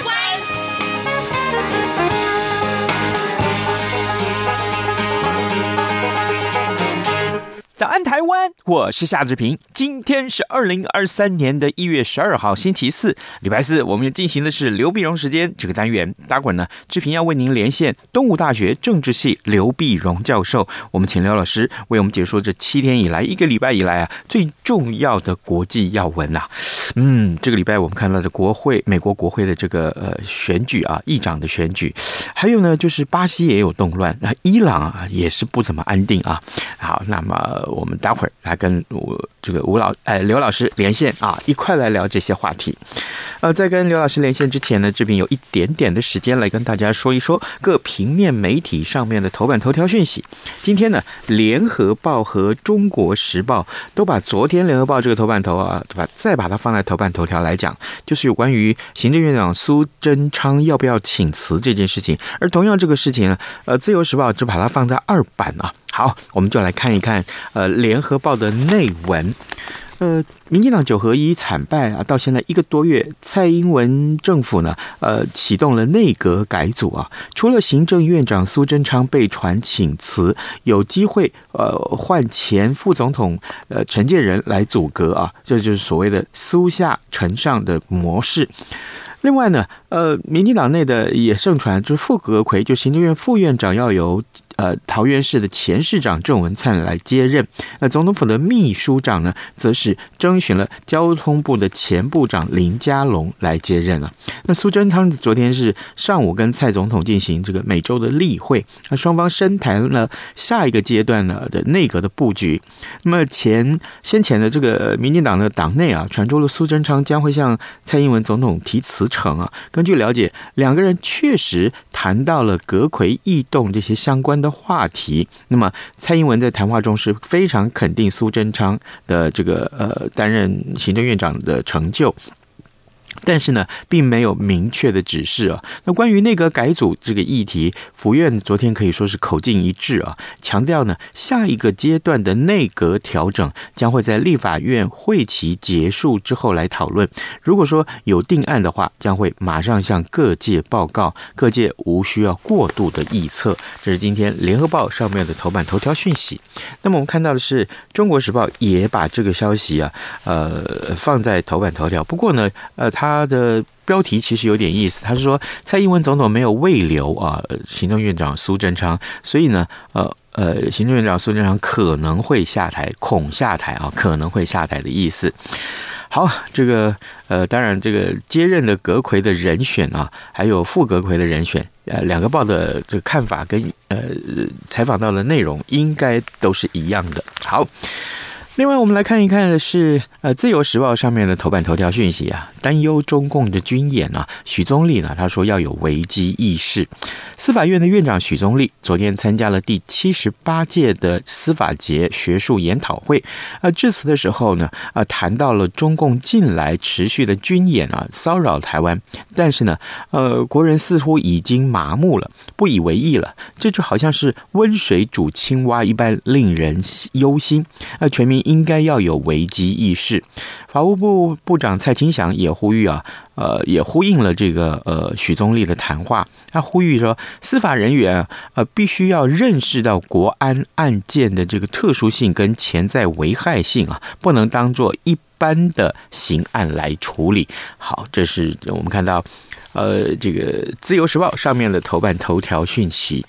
湾》。早安，台湾！我是夏志平。今天是二零二三年的一月十二号，星期四，礼拜四。我们要进行的是刘必荣时间这个单元。待会儿呢，志平要为您连线东吴大学政治系刘必荣教授。我们请刘老师为我们解说这七天以来、一个礼拜以来啊最重要的国际要闻、啊。嗯，这个礼拜我们看到的国会、美国国会的这个呃选举啊，议长的选举，还有呢就是巴西也有动乱，那伊朗啊也是不怎么安定啊。好，那么。我们待会儿来跟我这个吴老哎刘老师连线啊，一块来聊这些话题。呃，在跟刘老师连线之前呢，这边有一点点的时间来跟大家说一说各平面媒体上面的头版头条讯息。今天呢，《联合报》和《中国时报》都把昨天《联合报》这个头版头啊，对吧？再把它放在头版头条来讲，就是有关于行政院长苏贞昌要不要请辞这件事情。而同样这个事情呢，呃，《自由时报》只把它放在二版啊。好，我们就来看一看，呃，《联合报》的内文。呃，民进党九合一惨败啊，到现在一个多月，蔡英文政府呢，呃，启动了内阁改组啊。除了行政院长苏贞昌被传请辞，有机会呃换前副总统呃陈建仁来组阁啊，这就是所谓的苏下陈上的模式。另外呢，呃，民进党内的也盛传，就是副阁揆，就行政院副院长要由。呃，桃园市的前市长郑文灿来接任。那总统府的秘书长呢，则是征询了交通部的前部长林佳龙来接任了。那苏贞昌昨天是上午跟蔡总统进行这个每周的例会，那双方深谈了下一个阶段呢的内阁的布局。那么前先前的这个民进党的党内啊，传出了苏贞昌将会向蔡英文总统提辞呈啊。根据了解，两个人确实谈到了阁揆异动这些相关的话题。那么，蔡英文在谈话中是非常肯定苏贞昌的这个呃担任行政院长的成就。但是呢，并没有明确的指示啊。那关于内阁改组这个议题，府院昨天可以说是口径一致啊，强调呢，下一个阶段的内阁调整将会在立法院会期结束之后来讨论。如果说有定案的话，将会马上向各界报告，各界无需要过度的臆测。这是今天联合报上面的头版头条讯息。那么我们看到的是中国时报也把这个消息啊，呃，放在头版头条。不过呢，呃，他。他的标题其实有点意思，他是说蔡英文总统没有未留啊，行政院长苏贞昌，所以呢，呃呃，行政院长苏贞昌可能会下台，恐下台啊，可能会下台的意思。好，这个呃，当然这个接任的阁揆的人选啊，还有副阁揆的人选，呃，两个报的这个看法跟呃采访到的内容应该都是一样的。好。另外，我们来看一看的是，呃，《自由时报》上面的头版头条讯息啊，担忧中共的军演啊。许宗力呢，他说要有危机意识。司法院的院长许宗力昨天参加了第七十八届的司法节学术研讨会，呃，致辞的时候呢，呃，谈到了中共近来持续的军演啊，骚扰台湾。但是呢，呃，国人似乎已经麻木了，不以为意了。这就好像是温水煮青蛙一般，令人忧心。呃，全民。应该要有危机意识。法务部部长蔡清祥也呼吁啊，呃，也呼应了这个呃许宗力的谈话。他呼吁说，司法人员啊，必须要认识到国安案件的这个特殊性跟潜在危害性啊，不能当做一般的刑案来处理。好，这是我们看到呃这个《自由时报》上面的头版头条讯息。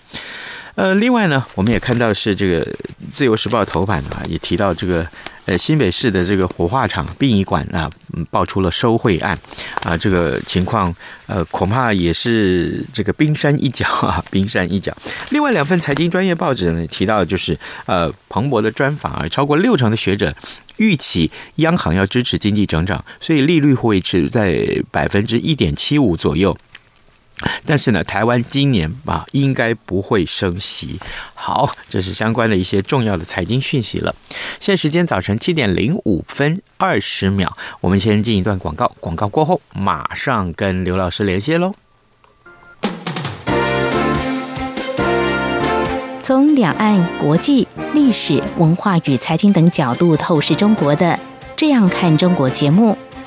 呃，另外呢，我们也看到是这个《自由时报》头版啊，也提到这个呃新北市的这个火化场殡仪馆啊，爆出了收贿案啊，这个情况呃恐怕也是这个冰山一角 啊，冰山一角。另外两份财经专业报纸呢提到就是呃彭博的专访啊，超过六成的学者预期央行要支持经济成长，所以利率会维持在百分之一点七五左右。但是呢，台湾今年啊，应该不会升息。好，这是相关的一些重要的财经讯息了。现在时间早晨七点零五分二十秒，我们先进一段广告，广告过后马上跟刘老师连线喽。从两岸、国际、历史文化与财经等角度透视中国的《这样看中国》节目。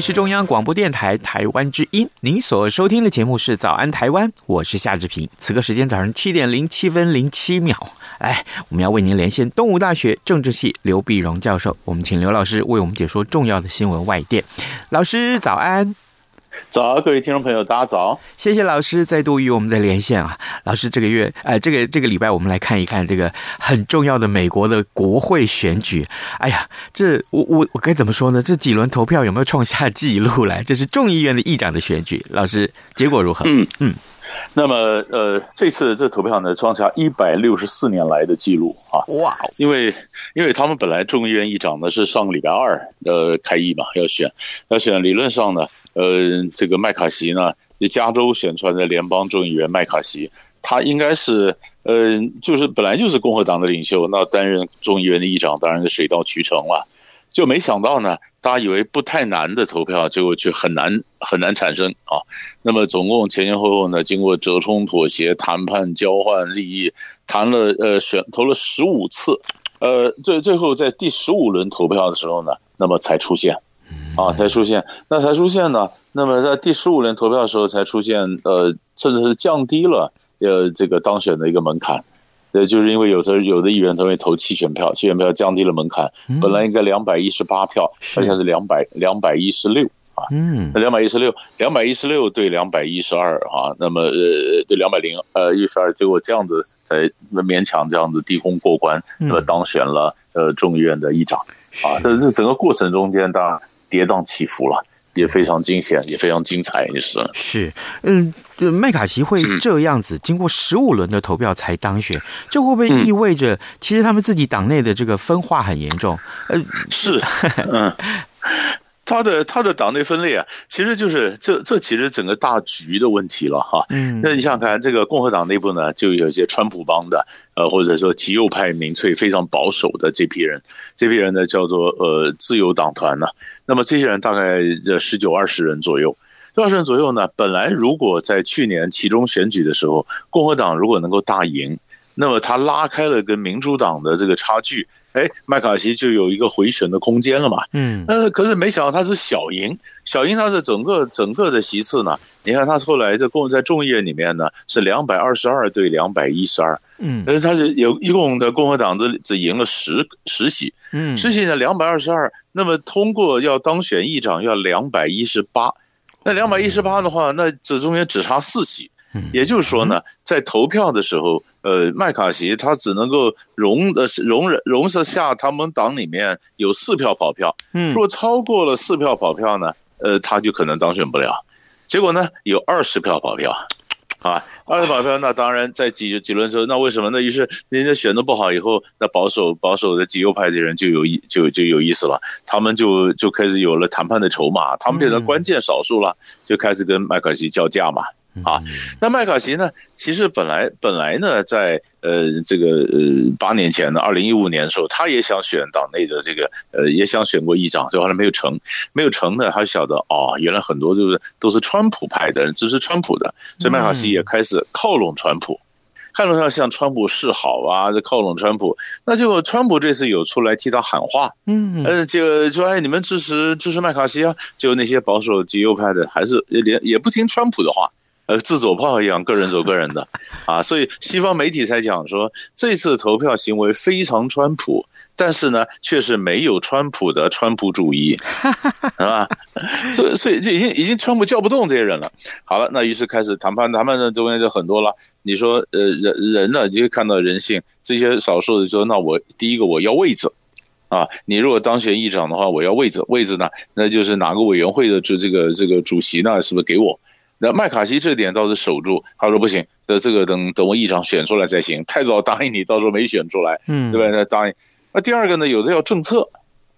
是中央广播电台台湾之音，您所收听的节目是《早安台湾》，我是夏志平。此刻时间早上七点零七分零七秒，哎，我们要为您连线东吴大学政治系刘碧荣教授，我们请刘老师为我们解说重要的新闻外电。老师早安。早，各位听众朋友，大家早！谢谢老师再度与我们的连线啊。老师，这个月，呃，这个这个礼拜，我们来看一看这个很重要的美国的国会选举。哎呀，这我我我该怎么说呢？这几轮投票有没有创下记录来？这是众议院的议长的选举，老师结果如何？嗯嗯。那么，呃，这次这投票呢，创下一百六十四年来的记录啊！哇，因为因为他们本来众议院议长呢是上个礼拜二呃开议嘛，要选要选，理论上呢。呃，这个麦卡锡呢，加州选出来的联邦众议员麦卡锡，他应该是呃，就是本来就是共和党的领袖，那担任众议员的议长，当然是水到渠成了。就没想到呢，大家以为不太难的投票，结果却很难很难产生啊。那么总共前前后后呢，经过折冲、妥协、谈判、交换利益，谈了呃选投了十五次，呃，最最后在第十五轮投票的时候呢，那么才出现。啊，才出现，那才出现呢？那么在第十五轮投票的时候才出现，呃，甚至是降低了呃这个当选的一个门槛，呃，就是因为有的有的议员他会投弃权票，弃权票降低了门槛，本来应该两百一十八票，现在是两百两百一十六啊，嗯，那两百一十六，两百一十六对两百一十二啊，那么呃对两百零呃一十二，结果这样子才勉强这样子低空过关，那么当选了呃众议院的议长。啊，在这整个过程中间，当然。跌宕起伏了，也非常惊险，也非常精彩，也是是，嗯，麦卡锡会这样子，经过十五轮的投票才当选，这会不会意味着，其实他们自己党内的这个分化很严重？呃，是，嗯。他的他的党内分裂啊，其实就是这这其实整个大局的问题了哈。嗯，那你想想看，这个共和党内部呢，就有一些川普帮的，呃，或者说极右派民粹非常保守的这批人，这批人呢叫做呃自由党团呢。那么这些人大概这十九二十人左右，二十人左右呢，本来如果在去年其中选举的时候，共和党如果能够大赢，那么他拉开了跟民主党的这个差距。哎，麦卡锡就有一个回旋的空间了嘛。嗯，但是，可是没想到他是小赢，小赢他的整个整个的席次呢。你看他后来在共在众议院里面呢是两百二十二对两百一十二。嗯，但是他是有一共的共和党只只赢了十十席。嗯，十席呢两百二十二，那么通过要当选议长要两百一十八，那两百一十八的话，那这中间只差四席。也就是说呢，在投票的时候，呃，麦卡锡他只能够容呃容忍容得下他们党里面有四票跑票，嗯，如果超过了四票跑票呢，呃，他就可能当选不了。结果呢，有二十票跑票，啊，二十跑票，那当然在几几轮之后，那为什么？呢于是人家选的不好以后，那保守保守的极右派的人就有意就就有意思了，他们就就开始有了谈判的筹码，他们变成关键少数了，就开始跟麦卡锡叫价嘛。啊，那麦卡锡呢？其实本来本来呢，在呃这个呃八年前呢，二零一五年的时候，他也想选党内的这个呃，也想选过议长，最后来没有成，没有成呢，他就晓得哦，原来很多就是都是川普派的人支持川普的，所以麦卡锡也开始靠拢川普，看到他向川普示好啊，这靠拢川普，那结果川普这次有出来替他喊话，嗯，呃，就说哎，你们支持支持麦卡锡啊，就那些保守极右派的还是连也不听川普的话。呃，自走炮一样，个人走个人的，啊，所以西方媒体才讲说，这次投票行为非常川普，但是呢，却是没有川普的川普主义，是吧？所以，所以就已经已经川普叫不动这些人了。好了，那于是开始谈判，谈判的中间就很多了。你说，呃，人人呢，你就看到人性，这些少数的说，那我第一个我要位置，啊，你如果当选议长的话，我要位置，位置呢，那就是哪个委员会的这这个这个主席呢，是不是给我？那麦卡锡这点倒是守住，他说不行，那这个等等我议长选出来才行，太早答应你，到时候没选出来，嗯，对吧？那答应。那第二个呢，有的要政策，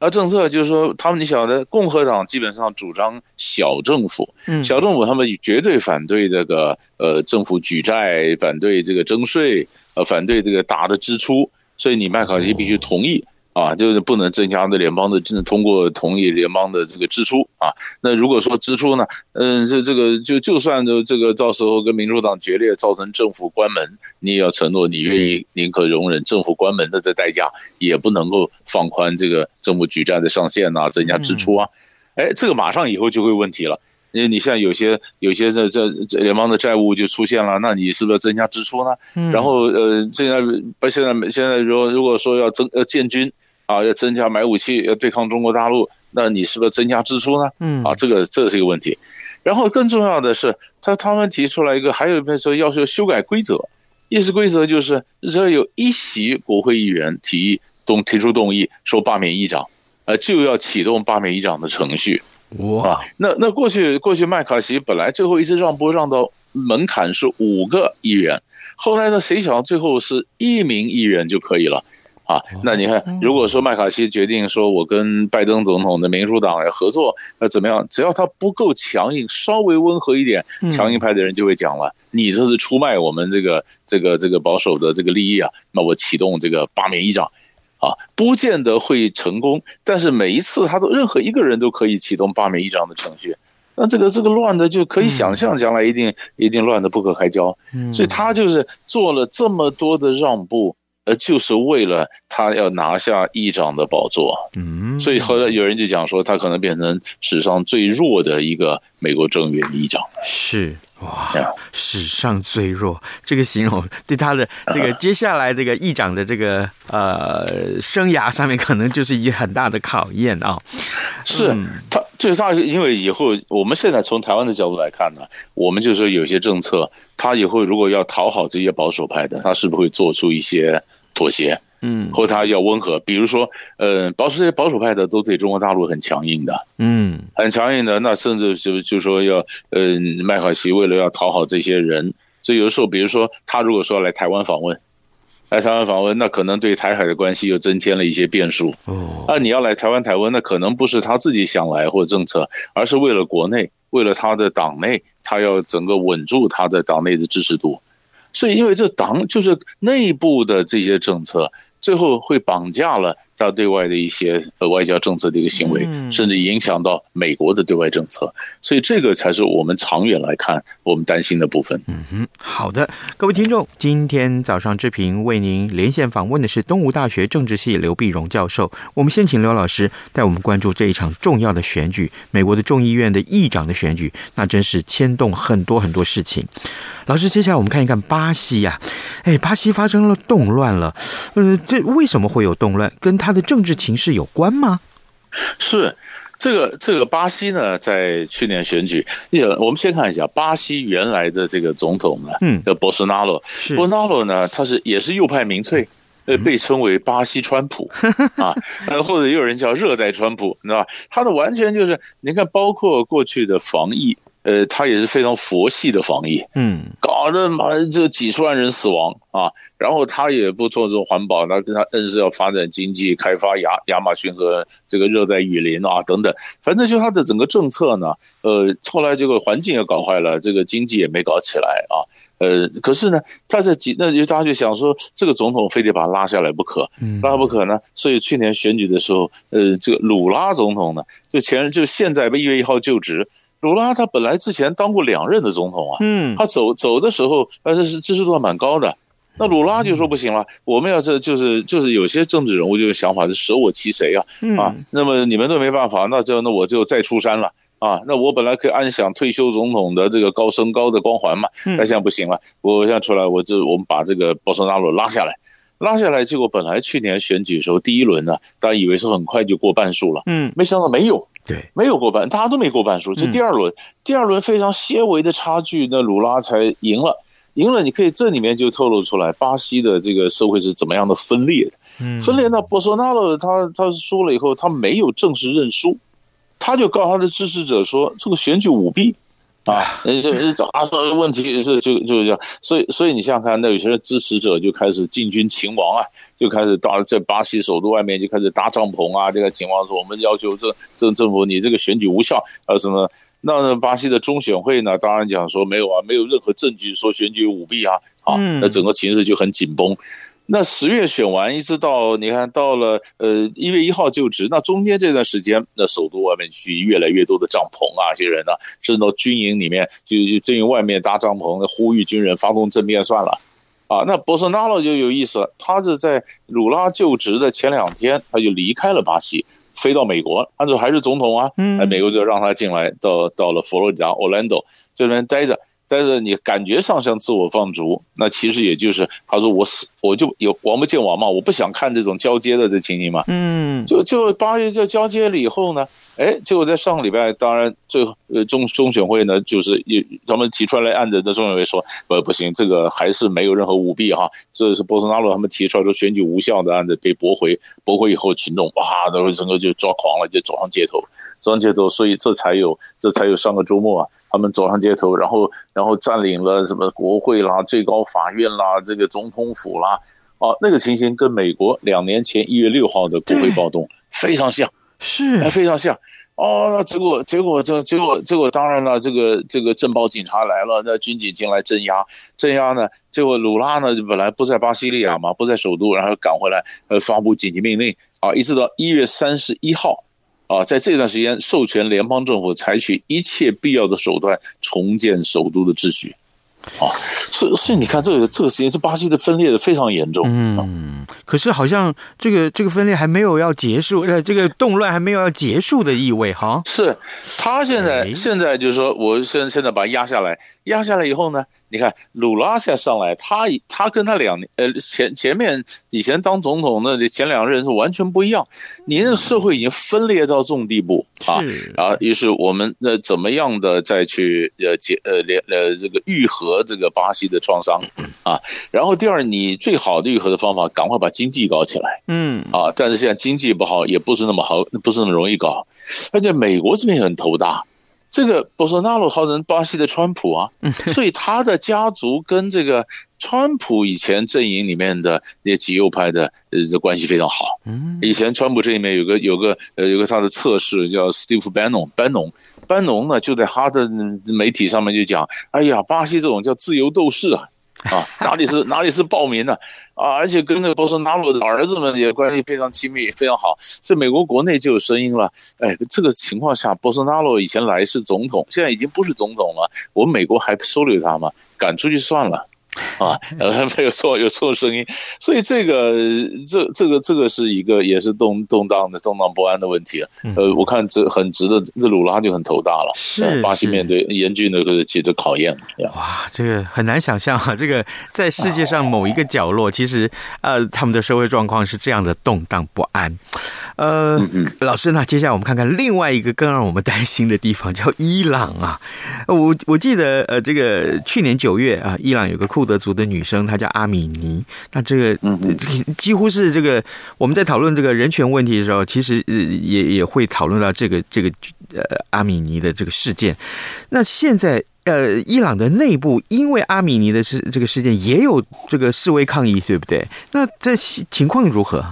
那，政策就是说，他们你晓得，共和党基本上主张小政府，嗯，小政府他们绝对反对这个呃政府举债，反对这个征税，呃，反对这个大的支出，所以你麦卡锡必须同意。啊，就是不能增加的联邦的，通过同意联邦的这个支出啊。那如果说支出呢，嗯，这这个就就算就这个到时候跟民主党决裂，造成政府关门，你也要承诺你愿意宁可容忍政府关门的这代价，也不能够放宽这个政府举债的上限呐、啊，增加支出啊。哎，这个马上以后就会问题了，因为你像有些有些这这这联邦的债务就出现了，那你是不是要增加支出呢？然后呃，现在不现在现在如果如果说要增呃建军。啊，要增加买武器，要对抗中国大陆，那你是不是增加支出呢？嗯，啊，这个这是一个问题。然后更重要的是，他他们提出来一个，还有一个说要求修改规则，议事规则就是只要有一席国会议员提议动提出动议说罢免议长，呃，就要启动罢免议长的程序。哇，啊、那那过去过去麦卡锡本来最后一次让步让到门槛是五个议员，后来呢，谁想最后是一名议员就可以了。啊，那你看，如果说麦卡锡决定说，我跟拜登总统的民主党要合作，那怎么样？只要他不够强硬，稍微温和一点，强硬派的人就会讲了，你这是出卖我们这个这个这个保守的这个利益啊！那我启动这个罢免议长，啊，不见得会成功，但是每一次他都任何一个人都可以启动罢免议长的程序，那这个这个乱的就可以想象，将来一定一定乱的不可开交。所以他就是做了这么多的让步。呃，就是为了他要拿下议长的宝座，嗯，所以后来有人就讲说，他可能变成史上最弱的一个美国众议院议长。是哇，史上最弱这个形容，对他的这个接下来这个议长的这个呃生涯上面，可能就是一很大的考验啊。是他，就是他，因为以后我们现在从台湾的角度来看呢，我们就说有些政策，他以后如果要讨好这些保守派的，他是不是会做出一些？妥协，嗯，或他要温和，比如说，呃，保守保守派的都对中国大陆很强硬的，嗯，很强硬的，那甚至就就说要，呃，麦卡锡为了要讨好这些人，所以有的时候，比如说他如果说来台湾访问，来台湾访问，那可能对台海的关系又增添了一些变数。哦，那，你要来台湾台湾，那可能不是他自己想来或政策，而是为了国内，为了他的党内，他要整个稳住他的党内的支持度。所以，因为这党就是内部的这些政策，最后会绑架了他对外的一些呃外交政策的一个行为，甚至影响到美国的对外政策。所以，这个才是我们长远来看我们担心的部分。嗯哼，好的，各位听众，今天早上志平为您连线访问的是东吴大学政治系刘碧荣教授。我们先请刘老师带我们关注这一场重要的选举——美国的众议院的议长的选举，那真是牵动很多很多事情。老师，接下来我们看一看巴西呀，哎，巴西发生了动乱了，呃，这为什么会有动乱？跟他的政治情势有关吗？是这个这个巴西呢，在去年选举，我们先看一下巴西原来的这个总统呢，嗯，叫博索纳罗，博索纳罗呢，他是也是右派民粹，呃，被称为巴西川普 啊，呃，或者也有人叫热带川普，你知道吧？他的完全就是，你看，包括过去的防疫。呃，他也是非常佛系的防疫，嗯，搞得嘛这几十万人死亡啊，然后他也不做这种环保，他跟他硬是要发展经济，开发亚亚马逊和这个热带雨林啊等等，反正就他的整个政策呢，呃，后来这个环境也搞坏了，这个经济也没搞起来啊。呃，可是呢，在这几，那就大家就想说，这个总统非得把他拉下来不可，拉不可呢。所以去年选举的时候，呃，这个鲁拉总统呢，就前就现在一月一号就职。鲁拉他本来之前当过两任的总统啊，嗯，他走走的时候，呃，这是支持度还蛮高的。那鲁拉就说不行了，我们要这就是就是有些政治人物就有想法是舍我其谁啊，啊，那么你们都没办法，那就那我就再出山了。啊，那我本来可以安享退休总统的这个高升高的光环嘛，那现在不行了，我现在出来，我就我们把这个保索纳罗拉下来，拉下来，结果本来去年选举的时候第一轮呢，大家以为是很快就过半数了，嗯，没想到没有，对，没有过半，大家都没过半数，就第二轮，第二轮非常些微的差距，那鲁拉才赢了，赢了，你可以这里面就透露出来巴西的这个社会是怎么样的分裂的，嗯，分裂到波索纳罗他他输了以后，他没有正式认输。他就告他的支持者说：“这个选举舞弊啊！”人家找他说问题是就就是这样，所以所以你想想看，那有些人支持者就开始进军秦王啊，就开始到在巴西首都外面就开始搭帐篷啊。这个秦王说：“我们要求这这政府你这个选举无效啊什么？”那巴西的中选会呢，当然讲说没有啊，没有任何证据说选举舞弊啊。啊，那整个情势就很紧绷。那十月选完，一直到你看到了呃一月一号就职，那中间这段时间，那首都外面去越来越多的帐篷啊，这些人呢，甚至到军营里面就就军营外面搭帐篷，呼吁军人发动政变算了，啊，那波索纳罗就有意思了，他是在鲁拉就职的前两天，他就离开了巴西，飞到美国，按照还是总统啊，哎，美国就让他进来，到到了佛罗里达 Orlando 这边待着。但是你感觉上像自我放逐，那其实也就是他说我死我就有王不见王嘛，我不想看这种交接的这情形嘛。嗯，就就八月就交接了以后呢，哎，结果在上个礼拜，当然最后呃中中选会呢，就是也他们提出来案子的中选会说，呃不行，这个还是没有任何舞弊哈，这是波斯纳罗他们提出来说选举无效的案子被驳回，驳回以后群众哇，都整个就抓狂了，就走上街头，走上街头，所以这才有这才有上个周末啊。他们走上街头，然后然后占领了什么国会啦、最高法院啦、这个总统府啦，啊，那个情形跟美国两年前一月六号的国会暴动非常像，是，非常像。哦，那结果结果这结果结果当然了，这个这个镇暴警察来了，那军警进来镇压，镇压呢，结果鲁拉呢本来不在巴西利亚嘛，不在首都，然后赶回来，呃，发布紧急命令啊，一直到一月三十一号。啊，在这段时间，授权联邦政府采取一切必要的手段重建首都的秩序。啊，所以所以你看，这个这个时间，这巴西的分裂的非常严重。嗯，可是好像这个这个分裂还没有要结束，呃，这个动乱还没有要结束的意味哈。是，他现在现在就是说，我现现在把它压下来，压下来以后呢？你看鲁拉现在上来，他他跟他两年呃前前面以前当总统那前两任是完全不一样。你那个社会已经分裂到这种地步啊，然后于是我们那怎么样的再去呃解呃连呃这个愈合这个巴西的创伤啊？然后第二，你最好的愈合的方法，赶快把经济搞起来，嗯啊，但是现在经济不好，也不是那么好，不是那么容易搞，而且美国这边也很头大。这个波索纳罗号人巴西的川普啊，所以他的家族跟这个川普以前阵营里面的那些极右派的呃这关系非常好。以前川普这里面有个有个呃有个他的测试叫 Steve Bannon，班农，班农呢就在他的媒体上面就讲，哎呀，巴西这种叫自由斗士啊。啊，哪里是哪里是暴民呢？啊，而且跟那个波斯纳罗的儿子们也关系非常亲密，非常好。这美国国内就有声音了，哎，这个情况下，波斯纳罗以前来是总统，现在已经不是总统了，我们美国还收留他吗？赶出去算了。啊，呃，没有错，有错声音，所以这个，这这个这个是一个也是动动荡的、动荡不安的问题。呃，我看这很值得，这鲁拉就很头大了。是，巴西面对严峻的这个其实考验。哇，这个很难想象啊，这个在世界上某一个角落，其实呃，他们的社会状况是这样的动荡不安。呃，老师，那接下来我们看看另外一个更让我们担心的地方，叫伊朗啊。我我记得，呃，这个去年九月啊，伊朗有个库德族的女生，她叫阿米尼。那这个嗯几乎是这个我们在讨论这个人权问题的时候，其实呃也也会讨论到这个这个呃阿米尼的这个事件。那现在呃，伊朗的内部因为阿米尼的事这个事件也有这个示威抗议，对不对？那这情况如何？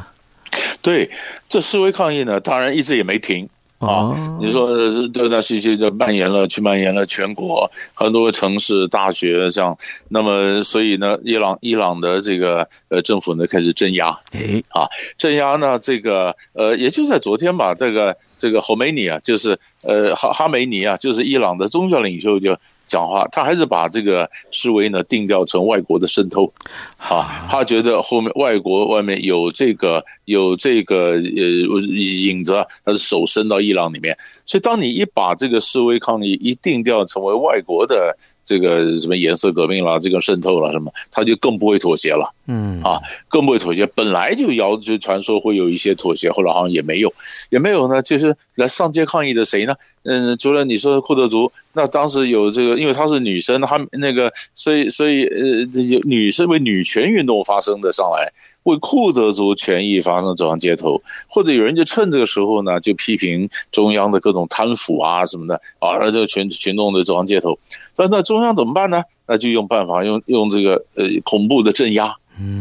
对，这示威抗议呢，当然一直也没停啊。你说这段时间就蔓延了，去蔓延了全国很多城市、大学这样。那么，所以呢，伊朗伊朗的这个呃政府呢开始镇压，哎啊，镇压呢这个呃，也就在昨天吧，这个这个侯梅尼啊，就是呃哈哈梅尼啊，就是伊朗的宗教领袖就。讲话，他还是把这个示威呢定调成外国的渗透，啊，他觉得后面外国外面有这个有这个呃影子，他的手伸到伊朗里面，所以当你一把这个示威抗议一定调成为外国的。这个什么颜色革命了，这个渗透了什么，他就更不会妥协了。嗯啊，更不会妥协。本来就谣就传说会有一些妥协，后来好像也没有，也没有呢。就是来上街抗议的谁呢？嗯，除了你说的库德族，那当时有这个，因为她是女生，她那个，所以所以呃，有女生为女权运动发生的上来。为库德族权益发生走上街头，或者有人就趁这个时候呢，就批评中央的各种贪腐啊什么的啊，让这个群群众的走上街头。但那中央怎么办呢？那就用办法，用用这个呃恐怖的镇压、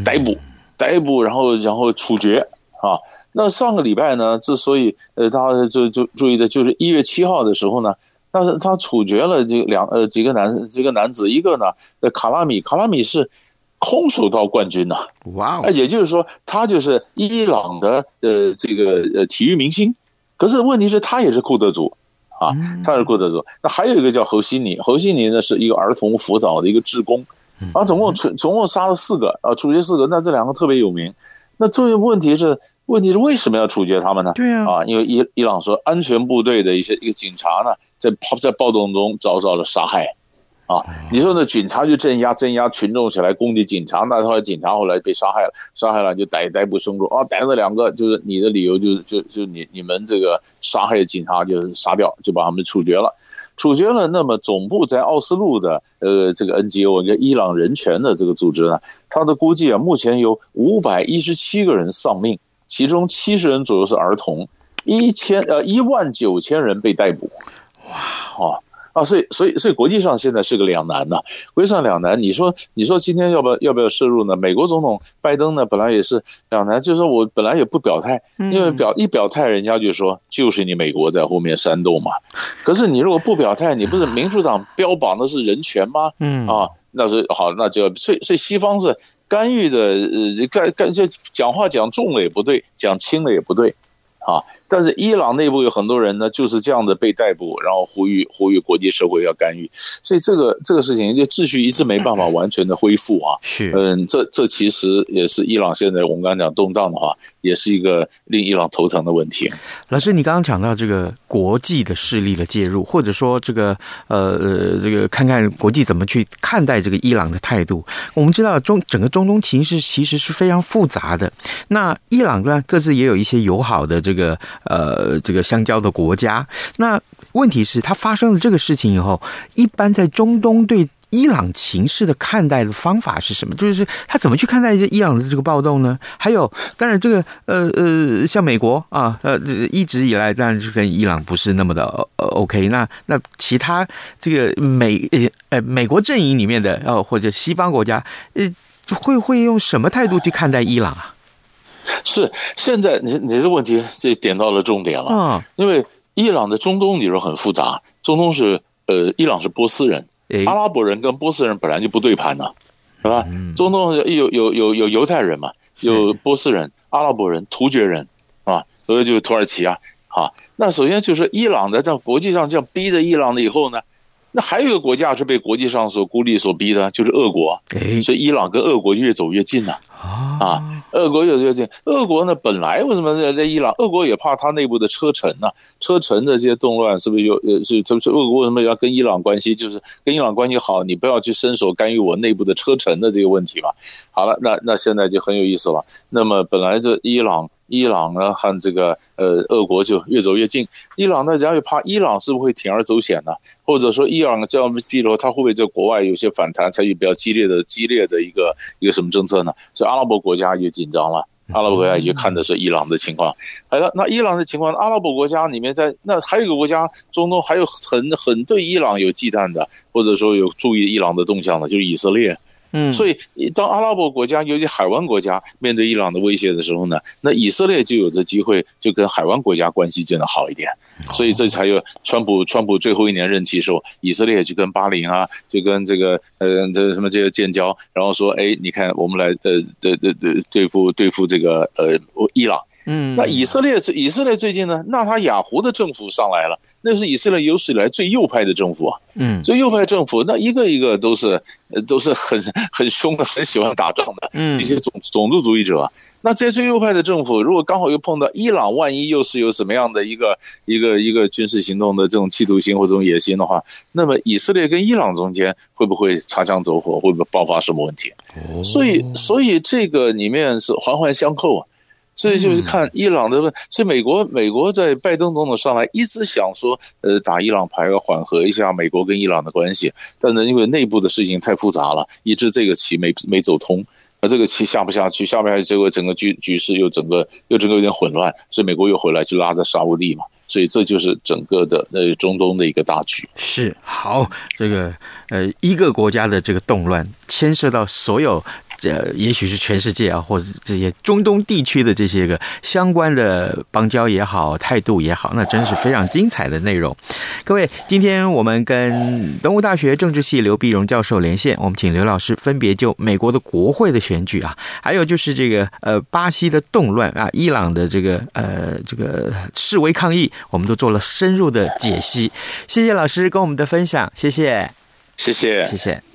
逮捕、逮捕，然后然后处决啊。那上个礼拜呢，之所以呃大家就就注意的就是一月七号的时候呢，但是他处决了这两呃几个男几个男子，一个呢呃卡拉米，卡拉米是。空手道冠军呐，哇！哦也就是说，他就是伊朗的呃这个呃体育明星。可是问题是，他也是库德族啊，他是库德族。那还有一个叫侯西尼，侯西尼呢是一个儿童辅导的一个志工，啊，总共总总共杀了四个啊，处决四个。那这两个特别有名。那最问题是，问题是为什么要处决他们呢？对啊，啊，因为伊伊朗说安全部队的一些一个警察呢，在在暴动中遭到了杀害。啊，你说那警察就镇压镇压群众起来攻击警察，那后来警察后来被杀害了，杀害了就逮逮捕凶手啊，逮了两个，就是你的理由就是就就你你们这个杀害警察就是杀掉，就把他们处决了，处决了。那么总部在奥斯陆的呃这个 NGO 一个伊朗人权的这个组织呢，他的估计啊，目前有五百一十七个人丧命，其中七十人左右是儿童，一千呃一万九千人被逮捕，哇啊。啊，所以，所以，所以，国际上现在是个两难呐。国际上两难，你说，你说今天要不要要不要涉入呢？美国总统拜登呢，本来也是两难，就是说我本来也不表态，因为表一表态，人家就说就是你美国在后面煽动嘛。可是你如果不表态，你不是 民主党标榜的是人权吗？嗯啊，那是好，那就所以所以西方是干预的，呃，干干这讲话讲重了也不对，讲轻了也不对，啊。但是伊朗内部有很多人呢，就是这样的被逮捕，然后呼吁呼吁国际社会要干预，所以这个这个事情，就秩序一直没办法完全的恢复啊。是，嗯，这这其实也是伊朗现在我们刚刚讲动荡的话，也是一个令伊朗头疼的问题。老师，你刚刚讲到这个国际的势力的介入，或者说这个呃呃这个看看国际怎么去看待这个伊朗的态度。我们知道中整个中东情势其实是非常复杂的。那伊朗呢，各自也有一些友好的这个。呃，这个相交的国家，那问题是，他发生了这个事情以后，一般在中东对伊朗情势的看待的方法是什么？就是他怎么去看待这伊朗的这个暴动呢？还有，当然这个呃呃，像美国啊，呃，一直以来当然是跟伊朗不是那么的呃 OK。那那其他这个美呃美国阵营里面的哦，或者西方国家呃，会会用什么态度去看待伊朗啊？是，现在你你这问题这点到了重点了啊！因为伊朗的中东你说很复杂，中东是呃，伊朗是波斯人，阿拉伯人跟波斯人本来就不对盘呢，是吧？中东有有有有犹太人嘛，有波斯人、阿拉伯人、突厥人啊，所以就是土耳其啊，好，那首先就是伊朗的在国际上这样逼着伊朗的以后呢，那还有一个国家是被国际上所孤立所逼的，就是俄国，所以伊朗跟俄国越走越近了啊。啊俄国有这个，俄国呢本来为什么在在伊朗？俄国也怕他内部的车臣呐、车臣的这些动乱是不是有？呃，是是不是俄国为什么要跟伊朗关系？就是跟伊朗关系好，你不要去伸手干预我内部的车臣的这个问题嘛。好了，那那现在就很有意思了。那么本来这伊朗伊朗呢和这个呃俄国就越走越近。伊朗呢，人家又怕伊朗是不是会铤而走险呢？或者说伊朗这样，比如他会不会在国外有些反弹，采取比较激烈的激烈的一个一个什么政策呢？所以阿拉伯国家也紧张了。阿拉伯国家也看的是伊朗的情况。好了，那伊朗的情况，阿拉伯国家里面在那还有一个国家，中东还有很很对伊朗有忌惮的，或者说有注意伊朗的动向的，就是以色列。嗯，所以当阿拉伯国家，尤其海湾国家面对伊朗的威胁的时候呢，那以色列就有着机会，就跟海湾国家关系变得好一点。所以这才有川普，川普最后一年任期的时候，以色列就跟巴林啊，就跟这个呃这什么这个建交，然后说，哎，你看我们来呃对对对对付对付这个呃伊朗。嗯，那以色列以色列最近呢，纳塔雅胡的政府上来了。那是以色列有史以来最右派的政府啊，嗯，最右派政府，那一个一个都是，呃，都是很很凶的，很喜欢打仗的，嗯，一些种种族主义者。那这些最右派的政府，如果刚好又碰到伊朗，万一又是有什么样的一个一个一个军事行动的这种企图心或这种野心的话，那么以色列跟伊朗中间会不会擦枪走火，会不会爆发什么问题？哦，所以，所以这个里面是环环相扣啊。所以就是看伊朗的问，所以美国美国在拜登总统上来一直想说，呃，打伊朗牌，要缓和一下美国跟伊朗的关系，但是因为内部的事情太复杂了，一直这个棋没没走通，那这个棋下不下去，下不下去，结果整个局局势又整个又整个有点混乱，所以美国又回来就拉着沙乌地嘛，所以这就是整个的呃中东的一个大局。是好，这个呃一个国家的这个动乱牵涉到所有。这也许是全世界啊，或者这些中东地区的这些个相关的邦交也好，态度也好，那真是非常精彩的内容。各位，今天我们跟东吴大学政治系刘碧荣教授连线，我们请刘老师分别就美国的国会的选举啊，还有就是这个呃巴西的动乱啊，伊朗的这个呃这个示威抗议，我们都做了深入的解析。谢谢老师跟我们的分享，谢谢，谢谢，谢谢。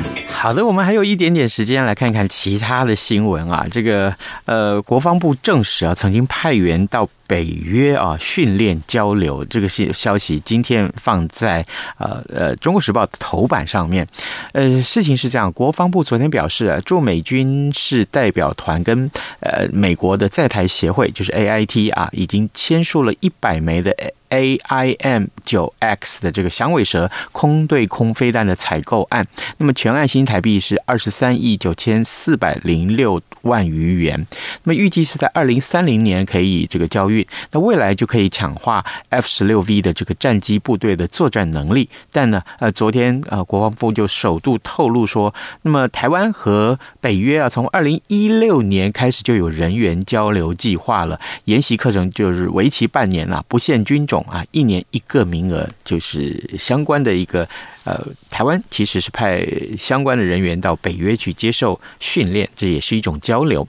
好的，我们还有一点点时间来看看其他的新闻啊。这个呃，国防部证实啊，曾经派员到北约啊训练交流。这个是消息，今天放在呃呃《中国时报》头版上面。呃，事情是这样，国防部昨天表示啊，驻美军事代表团跟呃美国的在台协会，就是 AIT 啊，已经签署了一百枚的。AIM 九 X 的这个响尾蛇空对空飞弹的采购案，那么全案新台币是二十三亿九千四百零六万余元。那么预计是在二零三零年可以这个交那未来就可以强化 F 十六 V 的这个战机部队的作战能力。但呢，呃，昨天呃国防部就首度透露说，那么台湾和北约啊，从二零一六年开始就有人员交流计划了，研习课程就是为期半年啊，不限军种。啊，一年一个名额，就是相关的一个呃，台湾其实是派相关的人员到北约去接受训练，这也是一种交流。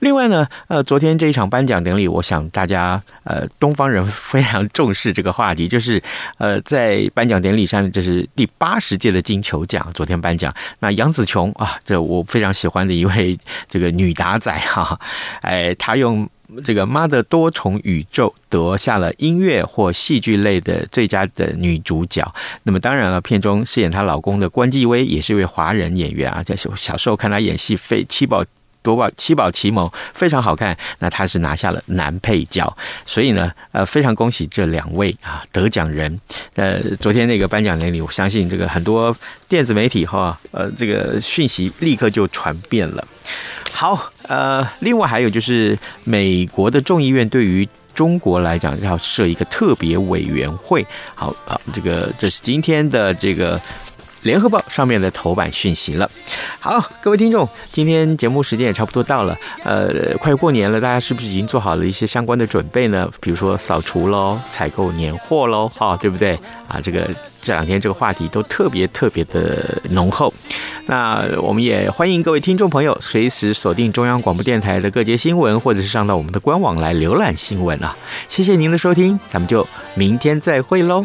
另外呢，呃，昨天这一场颁奖典礼，我想大家呃，东方人非常重视这个话题，就是呃，在颁奖典礼上，这是第八十届的金球奖，昨天颁奖。那杨紫琼啊，这我非常喜欢的一位这个女打仔哈，哎，她用。这个《妈的多重宇宙》得下了音乐或戏剧类的最佳的女主角。那么当然了，片中饰演她老公的关继威也是一位华人演员啊。在小小时候看她演戏，非七宝夺宝七宝奇谋非常好看。那她是拿下了男配角，所以呢，呃，非常恭喜这两位啊得奖人。呃，昨天那个颁奖典礼，我相信这个很多电子媒体哈，呃，这个讯息立刻就传遍了。好，呃，另外还有就是美国的众议院对于中国来讲要设一个特别委员会。好啊，这个这是今天的这个联合报上面的头版讯息了。好，各位听众，今天节目时间也差不多到了。呃，快过年了，大家是不是已经做好了一些相关的准备呢？比如说扫除喽、采购年货喽，啊，对不对？啊，这个这两天这个话题都特别特别的浓厚。那我们也欢迎各位听众朋友随时锁定中央广播电台的各节新闻，或者是上到我们的官网来浏览新闻啊。谢谢您的收听，咱们就明天再会喽。